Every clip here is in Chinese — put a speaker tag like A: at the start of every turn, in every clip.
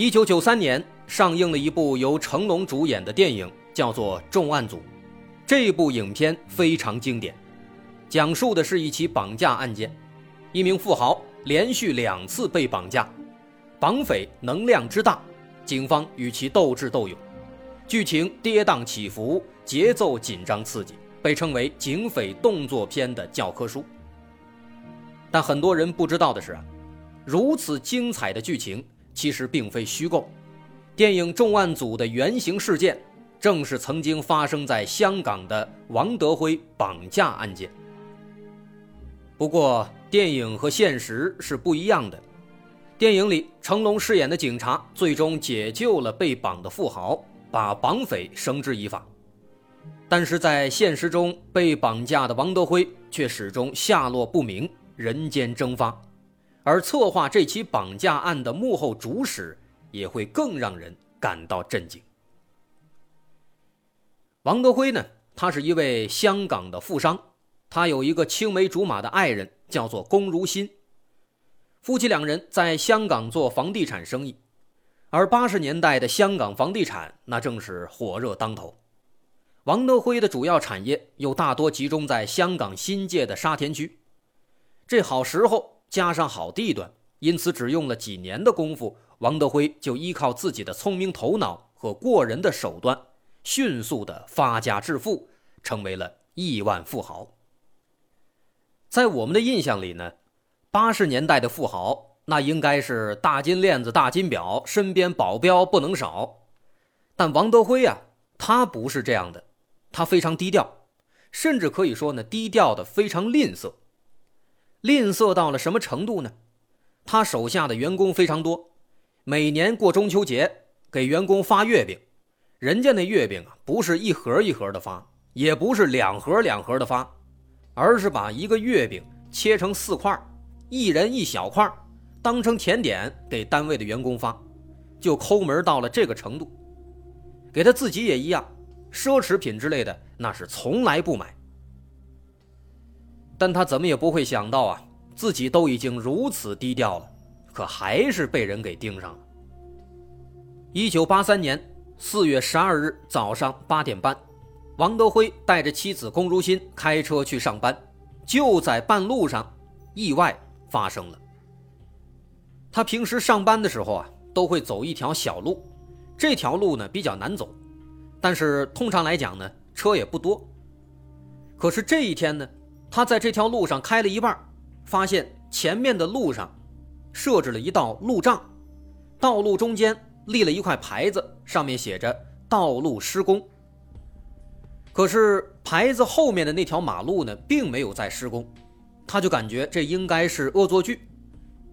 A: 一九九三年上映了一部由成龙主演的电影，叫做《重案组》。这部影片非常经典，讲述的是一起绑架案件，一名富豪连续两次被绑架，绑匪能量之大，警方与其斗智斗勇，剧情跌宕起伏，节奏紧张刺激。被称为警匪动作片的教科书，但很多人不知道的是，如此精彩的剧情其实并非虚构。电影重案组的原型事件，正是曾经发生在香港的王德辉绑架案件。不过，电影和现实是不一样的。电影里，成龙饰演的警察最终解救了被绑的富豪，把绑匪绳之以法。但是在现实中，被绑架的王德辉却始终下落不明，人间蒸发。而策划这起绑架案的幕后主使，也会更让人感到震惊。王德辉呢，他是一位香港的富商，他有一个青梅竹马的爱人，叫做龚如心。夫妻两人在香港做房地产生意，而八十年代的香港房地产那正是火热当头。王德辉的主要产业又大多集中在香港新界的沙田区，这好时候加上好地段，因此只用了几年的功夫，王德辉就依靠自己的聪明头脑和过人的手段，迅速的发家致富，成为了亿万富豪。在我们的印象里呢，八十年代的富豪那应该是大金链子、大金表，身边保镖不能少，但王德辉呀，他不是这样的。他非常低调，甚至可以说呢，低调的非常吝啬。吝啬到了什么程度呢？他手下的员工非常多，每年过中秋节给员工发月饼，人家那月饼啊，不是一盒一盒的发，也不是两盒两盒的发，而是把一个月饼切成四块，一人一小块，当成甜点给单位的员工发，就抠门到了这个程度。给他自己也一样。奢侈品之类的，那是从来不买。但他怎么也不会想到啊，自己都已经如此低调了，可还是被人给盯上了。一九八三年四月十二日早上八点半，王德辉带着妻子龚如心开车去上班，就在半路上，意外发生了。他平时上班的时候啊，都会走一条小路，这条路呢比较难走。但是通常来讲呢，车也不多。可是这一天呢，他在这条路上开了一半，发现前面的路上设置了一道路障，道路中间立了一块牌子，上面写着“道路施工”。可是牌子后面的那条马路呢，并没有在施工，他就感觉这应该是恶作剧，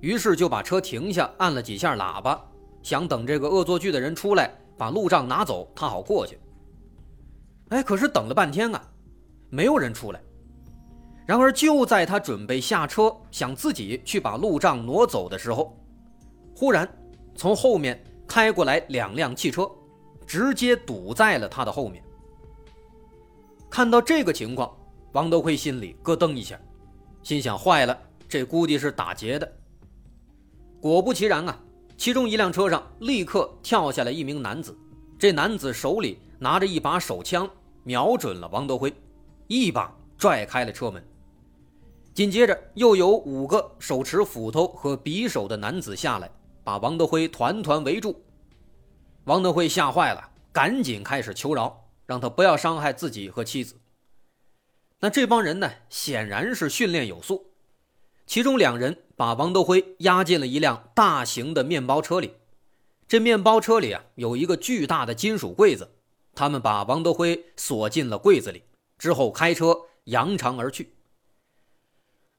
A: 于是就把车停下，按了几下喇叭，想等这个恶作剧的人出来。把路障拿走，他好过去。哎，可是等了半天啊，没有人出来。然而就在他准备下车，想自己去把路障挪走的时候，忽然从后面开过来两辆汽车，直接堵在了他的后面。看到这个情况，王德辉心里咯噔一下，心想：坏了，这估计是打劫的。果不其然啊！其中一辆车上立刻跳下来一名男子，这男子手里拿着一把手枪，瞄准了王德辉，一把拽开了车门。紧接着又有五个手持斧头和匕首的男子下来，把王德辉团团围住。王德辉吓坏了，赶紧开始求饶，让他不要伤害自己和妻子。那这帮人呢，显然是训练有素。其中两人把王德辉押进了一辆大型的面包车里，这面包车里啊有一个巨大的金属柜子，他们把王德辉锁进了柜子里，之后开车扬长而去。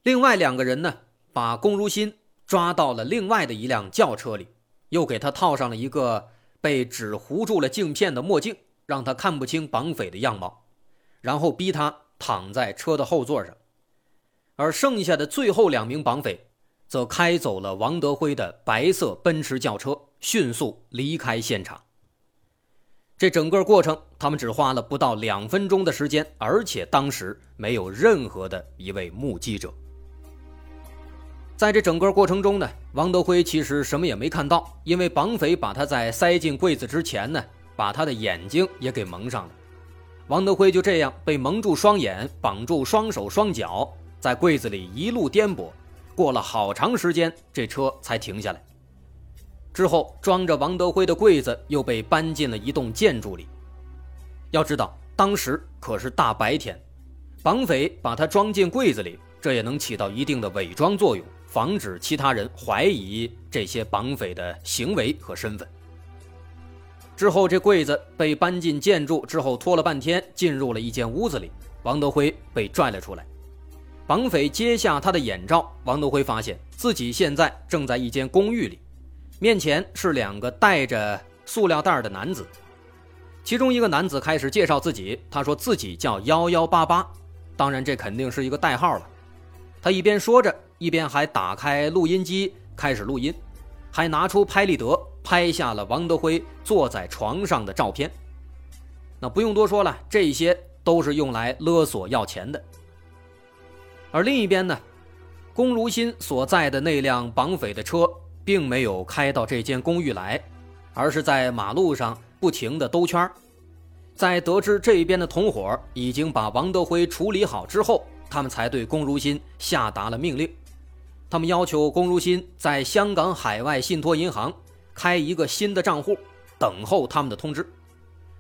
A: 另外两个人呢，把龚如心抓到了另外的一辆轿车里，又给他套上了一个被纸糊住了镜片的墨镜，让他看不清绑匪的样貌，然后逼他躺在车的后座上。而剩下的最后两名绑匪，则开走了王德辉的白色奔驰轿车，迅速离开现场。这整个过程，他们只花了不到两分钟的时间，而且当时没有任何的一位目击者。在这整个过程中呢，王德辉其实什么也没看到，因为绑匪把他在塞进柜子之前呢，把他的眼睛也给蒙上了。王德辉就这样被蒙住双眼，绑住双手双脚，在柜子里一路颠簸，过了好长时间，这车才停下来。之后，装着王德辉的柜子又被搬进了一栋建筑里。要知道，当时可是大白天，绑匪把他装进柜子里，这也能起到一定的伪装作用，防止其他人怀疑这些绑匪的行为和身份。之后，这柜子被搬进建筑之后，拖了半天，进入了一间屋子里，王德辉被拽了出来。绑匪揭下他的眼罩，王德辉发现自己现在正在一间公寓里。面前是两个带着塑料袋的男子，其中一个男子开始介绍自己，他说自己叫幺幺八八，当然这肯定是一个代号了。他一边说着，一边还打开录音机开始录音，还拿出拍立得拍下了王德辉坐在床上的照片。那不用多说了，这些都是用来勒索要钱的。而另一边呢，龚如心所在的那辆绑匪的车。并没有开到这间公寓来，而是在马路上不停地兜圈在得知这边的同伙已经把王德辉处理好之后，他们才对龚如心下达了命令。他们要求龚如心在香港海外信托银行开一个新的账户，等候他们的通知。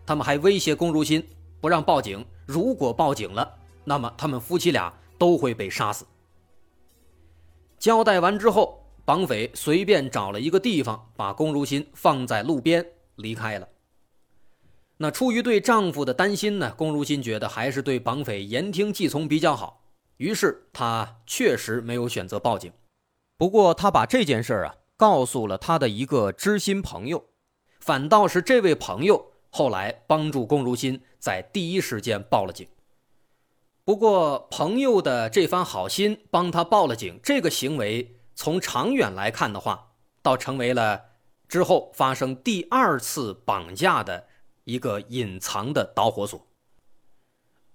A: 他们还威胁龚如心不让报警，如果报警了，那么他们夫妻俩都会被杀死。交代完之后。绑匪随便找了一个地方，把龚如心放在路边离开了。那出于对丈夫的担心呢，龚如心觉得还是对绑匪言听计从比较好，于是他确实没有选择报警。不过他把这件事啊告诉了他的一个知心朋友，反倒是这位朋友后来帮助龚如心在第一时间报了警。不过朋友的这番好心帮他报了警，这个行为。从长远来看的话，倒成为了之后发生第二次绑架的一个隐藏的导火索。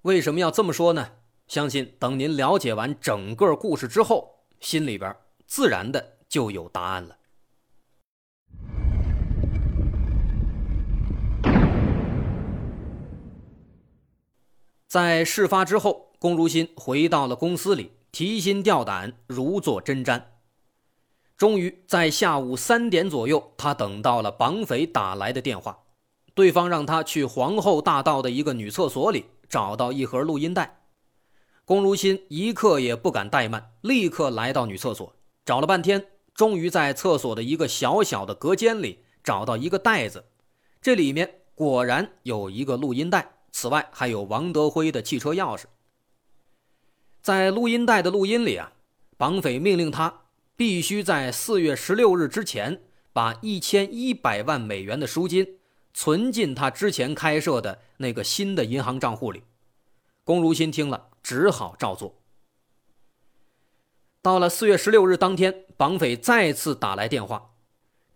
A: 为什么要这么说呢？相信等您了解完整个故事之后，心里边自然的就有答案了。在事发之后，龚如心回到了公司里，提心吊胆，如坐针毡。终于在下午三点左右，他等到了绑匪打来的电话。对方让他去皇后大道的一个女厕所里找到一盒录音带。龚如心一刻也不敢怠慢，立刻来到女厕所，找了半天，终于在厕所的一个小小的隔间里找到一个袋子。这里面果然有一个录音带，此外还有王德辉的汽车钥匙。在录音带的录音里啊，绑匪命令他。必须在四月十六日之前把一千一百万美元的赎金存进他之前开设的那个新的银行账户里。龚如心听了，只好照做。到了四月十六日当天，绑匪再次打来电话，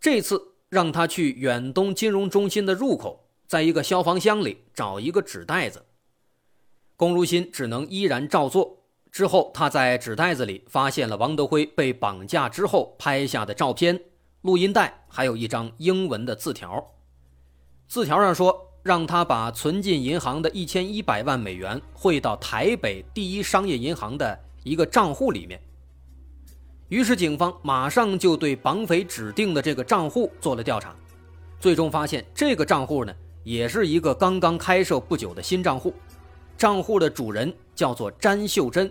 A: 这次让他去远东金融中心的入口，在一个消防箱里找一个纸袋子。龚如心只能依然照做。之后，他在纸袋子里发现了王德辉被绑架之后拍下的照片、录音带，还有一张英文的字条。字条上说，让他把存进银行的一千一百万美元汇到台北第一商业银行的一个账户里面。于是，警方马上就对绑匪指定的这个账户做了调查，最终发现这个账户呢，也是一个刚刚开设不久的新账户，账户的主人叫做詹秀珍。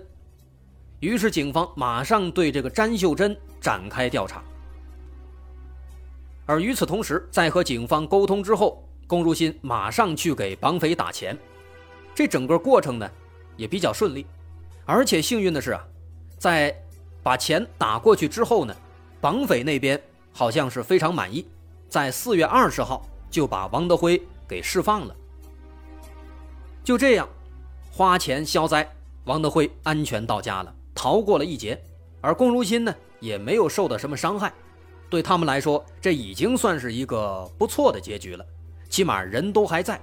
A: 于是，警方马上对这个詹秀珍展开调查。而与此同时，在和警方沟通之后，龚如心马上去给绑匪打钱。这整个过程呢，也比较顺利。而且幸运的是啊，在把钱打过去之后呢，绑匪那边好像是非常满意。在四月二十号，就把王德辉给释放了。就这样，花钱消灾，王德辉安全到家了，逃过了一劫。而龚如心呢，也没有受到什么伤害。对他们来说，这已经算是一个不错的结局了，起码人都还在。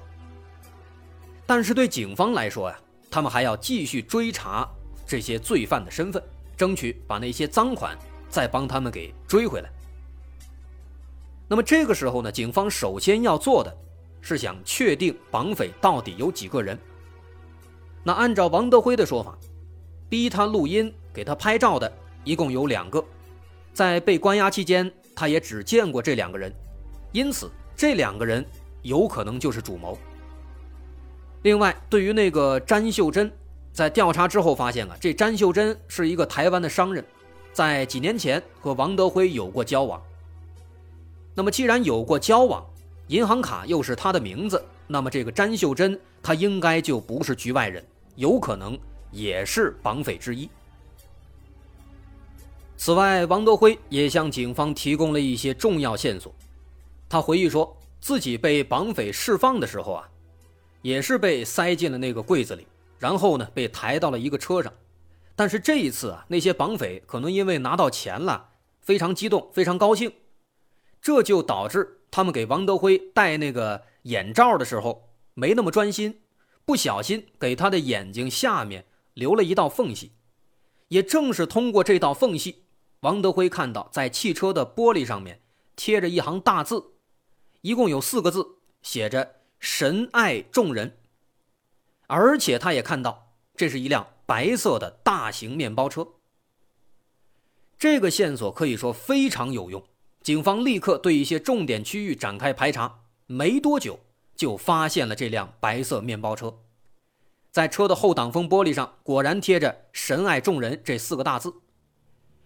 A: 但是对警方来说呀，他们还要继续追查这些罪犯的身份，争取把那些赃款再帮他们给追回来。那么这个时候呢，警方首先要做的，是想确定绑匪到底有几个人。那按照王德辉的说法，逼他录音、给他拍照的一共有两个。在被关押期间，他也只见过这两个人，因此这两个人有可能就是主谋。另外，对于那个詹秀珍，在调查之后发现啊，这詹秀珍是一个台湾的商人，在几年前和王德辉有过交往。那么既然有过交往，银行卡又是他的名字，那么这个詹秀珍他应该就不是局外人，有可能也是绑匪之一。此外，王德辉也向警方提供了一些重要线索。他回忆说，自己被绑匪释放的时候啊，也是被塞进了那个柜子里，然后呢被抬到了一个车上。但是这一次啊，那些绑匪可能因为拿到钱了，非常激动，非常高兴，这就导致他们给王德辉戴那个眼罩的时候没那么专心，不小心给他的眼睛下面留了一道缝隙。也正是通过这道缝隙。王德辉看到，在汽车的玻璃上面贴着一行大字，一共有四个字，写着“神爱众人”。而且他也看到，这是一辆白色的大型面包车。这个线索可以说非常有用，警方立刻对一些重点区域展开排查，没多久就发现了这辆白色面包车。在车的后挡风玻璃上，果然贴着“神爱众人”这四个大字。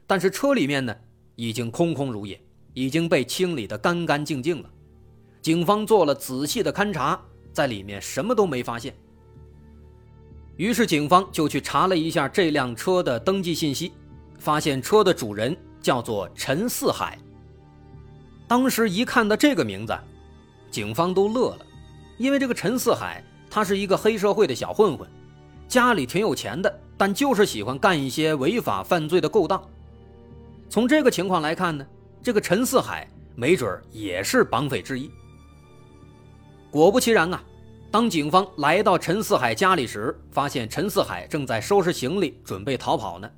A: 但是车里面呢，已经空空如也，已经被清理得干干净净了。警方做了仔细的勘查，在里面什么都没发现。于是警方就去查了一下这辆车的登记信息，发现车的主人叫做陈四海。当时一看到这个名字，警方都乐了，因为这个陈四海他是一个黑社会的小混混，家里挺有钱的，但就是喜欢干一些违法犯罪的勾当。从这个情况来看呢，这个陈四海没准也是绑匪之一。果不其然啊，当警方来到陈四海家里时，发现陈四海正在收拾行李准备逃跑呢，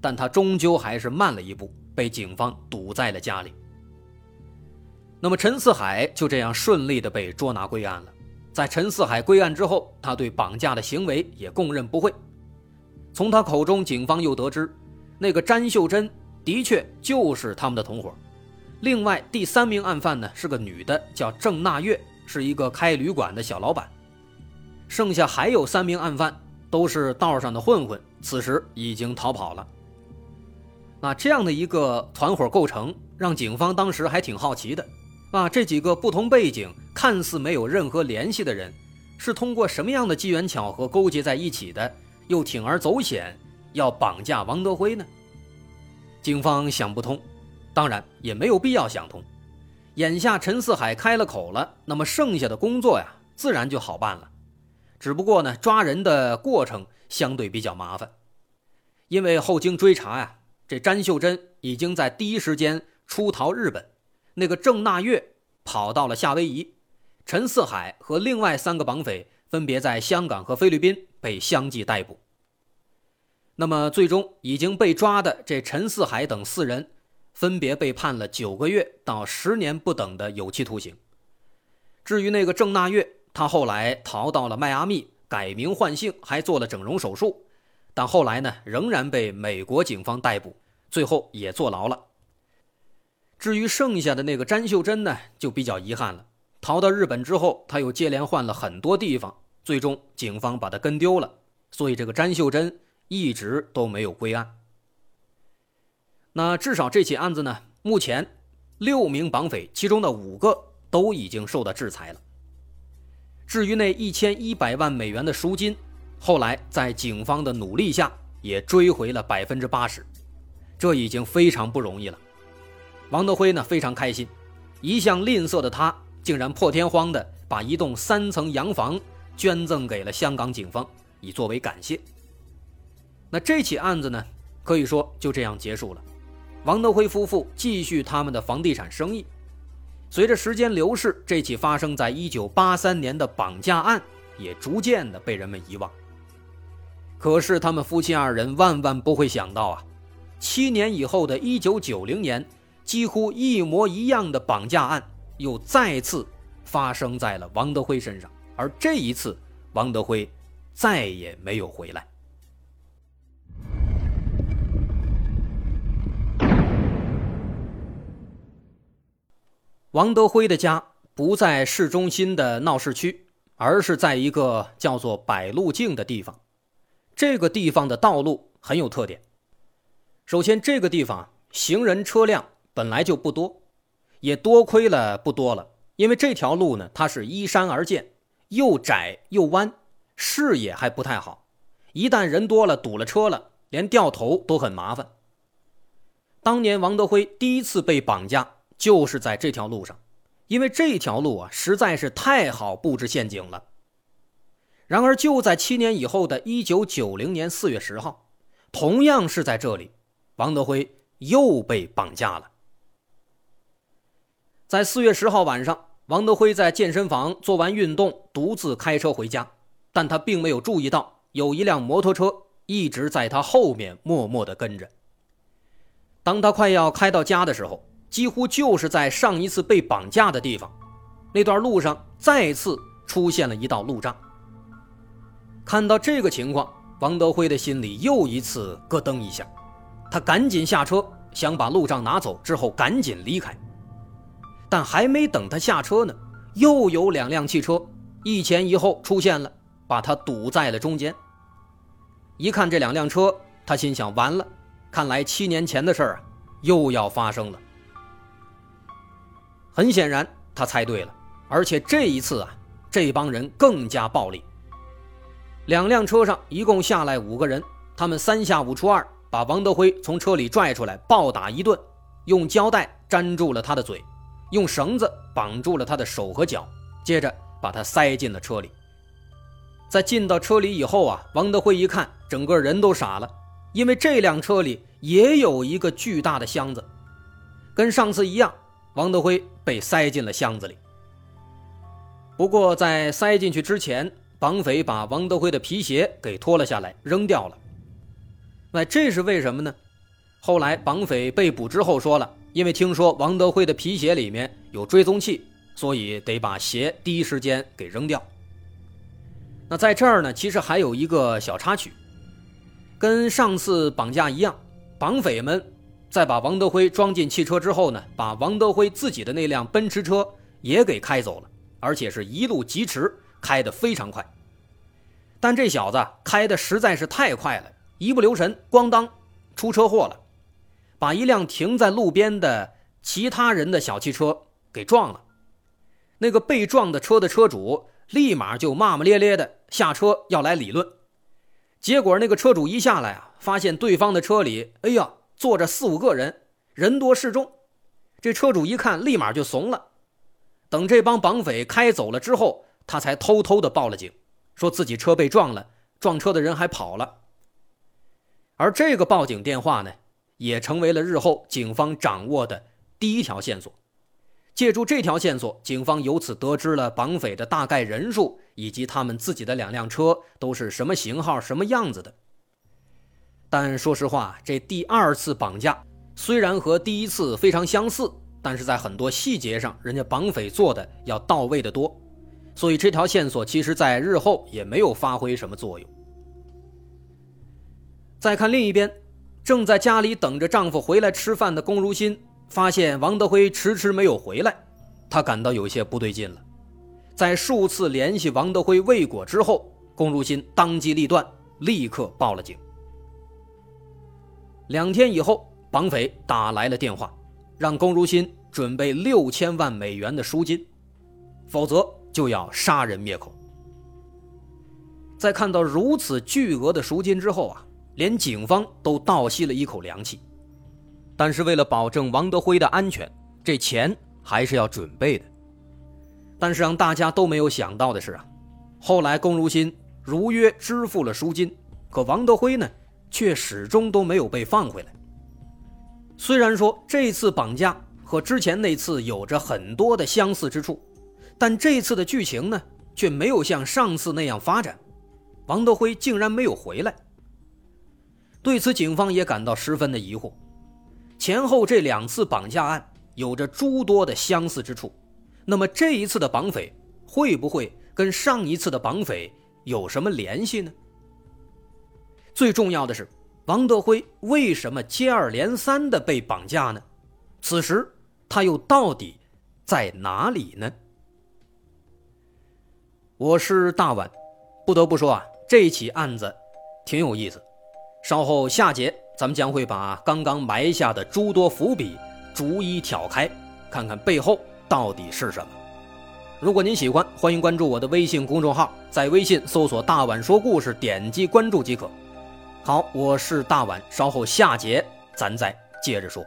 A: 但他终究还是慢了一步，被警方堵在了家里。那么陈四海就这样顺利的被捉拿归案了。在陈四海归案之后，他对绑架的行为也供认不讳。从他口中，警方又得知，那个詹秀珍。的确就是他们的同伙。另外，第三名案犯呢是个女的，叫郑娜月，是一个开旅馆的小老板。剩下还有三名案犯，都是道上的混混，此时已经逃跑了。那这样的一个团伙构成，让警方当时还挺好奇的。啊，这几个不同背景、看似没有任何联系的人，是通过什么样的机缘巧合勾结在一起的？又铤而走险要绑架王德辉呢？警方想不通，当然也没有必要想通。眼下陈四海开了口了，那么剩下的工作呀，自然就好办了。只不过呢，抓人的过程相对比较麻烦，因为后经追查呀，这詹秀珍已经在第一时间出逃日本，那个郑纳月跑到了夏威夷，陈四海和另外三个绑匪分别在香港和菲律宾被相继逮捕。那么，最终已经被抓的这陈四海等四人，分别被判了九个月到十年不等的有期徒刑。至于那个郑纳月，他后来逃到了迈阿密，改名换姓，还做了整容手术，但后来呢，仍然被美国警方逮捕，最后也坐牢了。至于剩下的那个詹秀珍呢，就比较遗憾了。逃到日本之后，他又接连换了很多地方，最终警方把他跟丢了。所以，这个詹秀珍。一直都没有归案。那至少这起案子呢，目前六名绑匪，其中的五个都已经受到制裁了。至于那一千一百万美元的赎金，后来在警方的努力下也追回了百分之八十，这已经非常不容易了。王德辉呢非常开心，一向吝啬的他竟然破天荒的把一栋三层洋房捐赠给了香港警方，以作为感谢。那这起案子呢，可以说就这样结束了。王德辉夫妇继续他们的房地产生意。随着时间流逝，这起发生在1983年的绑架案也逐渐的被人们遗忘。可是他们夫妻二人万万不会想到啊，七年以后的1990年，几乎一模一样的绑架案又再次发生在了王德辉身上，而这一次，王德辉再也没有回来。王德辉的家不在市中心的闹市区，而是在一个叫做百路径的地方。这个地方的道路很有特点。首先，这个地方行人车辆本来就不多，也多亏了不多了，因为这条路呢，它是依山而建，又窄又弯，视野还不太好。一旦人多了，堵了车了，连掉头都很麻烦。当年王德辉第一次被绑架。就是在这条路上，因为这条路啊实在是太好布置陷阱了。然而，就在七年以后的一九九零年四月十号，同样是在这里，王德辉又被绑架了。在四月十号晚上，王德辉在健身房做完运动，独自开车回家，但他并没有注意到有一辆摩托车一直在他后面默默的跟着。当他快要开到家的时候，几乎就是在上一次被绑架的地方，那段路上再次出现了一道路障。看到这个情况，王德辉的心里又一次咯噔一下，他赶紧下车，想把路障拿走，之后赶紧离开。但还没等他下车呢，又有两辆汽车一前一后出现了，把他堵在了中间。一看这两辆车，他心想：完了，看来七年前的事儿啊，又要发生了。很显然，他猜对了，而且这一次啊，这帮人更加暴力。两辆车上一共下来五个人，他们三下五除二把王德辉从车里拽出来，暴打一顿，用胶带粘住了他的嘴，用绳子绑住了他的手和脚，接着把他塞进了车里。在进到车里以后啊，王德辉一看，整个人都傻了，因为这辆车里也有一个巨大的箱子，跟上次一样。王德辉被塞进了箱子里。不过，在塞进去之前，绑匪把王德辉的皮鞋给脱了下来，扔掉了。那这是为什么呢？后来绑匪被捕之后说了，因为听说王德辉的皮鞋里面有追踪器，所以得把鞋第一时间给扔掉。那在这儿呢，其实还有一个小插曲，跟上次绑架一样，绑匪们。在把王德辉装进汽车之后呢，把王德辉自己的那辆奔驰车也给开走了，而且是一路疾驰，开得非常快。但这小子开的实在是太快了，一不留神，咣当，出车祸了，把一辆停在路边的其他人的小汽车给撞了。那个被撞的车的车主立马就骂骂咧咧的下车要来理论，结果那个车主一下来啊，发现对方的车里，哎呀！坐着四五个人，人多势众，这车主一看，立马就怂了。等这帮绑匪开走了之后，他才偷偷的报了警，说自己车被撞了，撞车的人还跑了。而这个报警电话呢，也成为了日后警方掌握的第一条线索。借助这条线索，警方由此得知了绑匪的大概人数，以及他们自己的两辆车都是什么型号、什么样子的。但说实话，这第二次绑架虽然和第一次非常相似，但是在很多细节上，人家绑匪做的要到位的多，所以这条线索其实在日后也没有发挥什么作用。再看另一边，正在家里等着丈夫回来吃饭的龚如心，发现王德辉迟迟没有回来，她感到有些不对劲了。在数次联系王德辉未果之后，龚如心当机立断，立刻报了警。两天以后，绑匪打来了电话，让龚如心准备六千万美元的赎金，否则就要杀人灭口。在看到如此巨额的赎金之后啊，连警方都倒吸了一口凉气。但是为了保证王德辉的安全，这钱还是要准备的。但是让大家都没有想到的是啊，后来龚如心如约支付了赎金，可王德辉呢，却始终都没有被放回来。虽然说这次绑架和之前那次有着很多的相似之处，但这次的剧情呢，却没有像上次那样发展。王德辉竟然没有回来。对此，警方也感到十分的疑惑。前后这两次绑架案有着诸多的相似之处，那么这一次的绑匪会不会跟上一次的绑匪有什么联系呢？最重要的是，王德辉为什么接二连三的被绑架呢？此时他又到底在哪里呢？我是大碗，不得不说啊，这起案子挺有意思。稍后下节，咱们将会把刚刚埋下的诸多伏笔逐一挑开，看看背后到底是什么。如果您喜欢，欢迎关注我的微信公众号，在微信搜索“大碗说故事”，点击关注即可。好，我是大碗，稍后下节咱再接着说。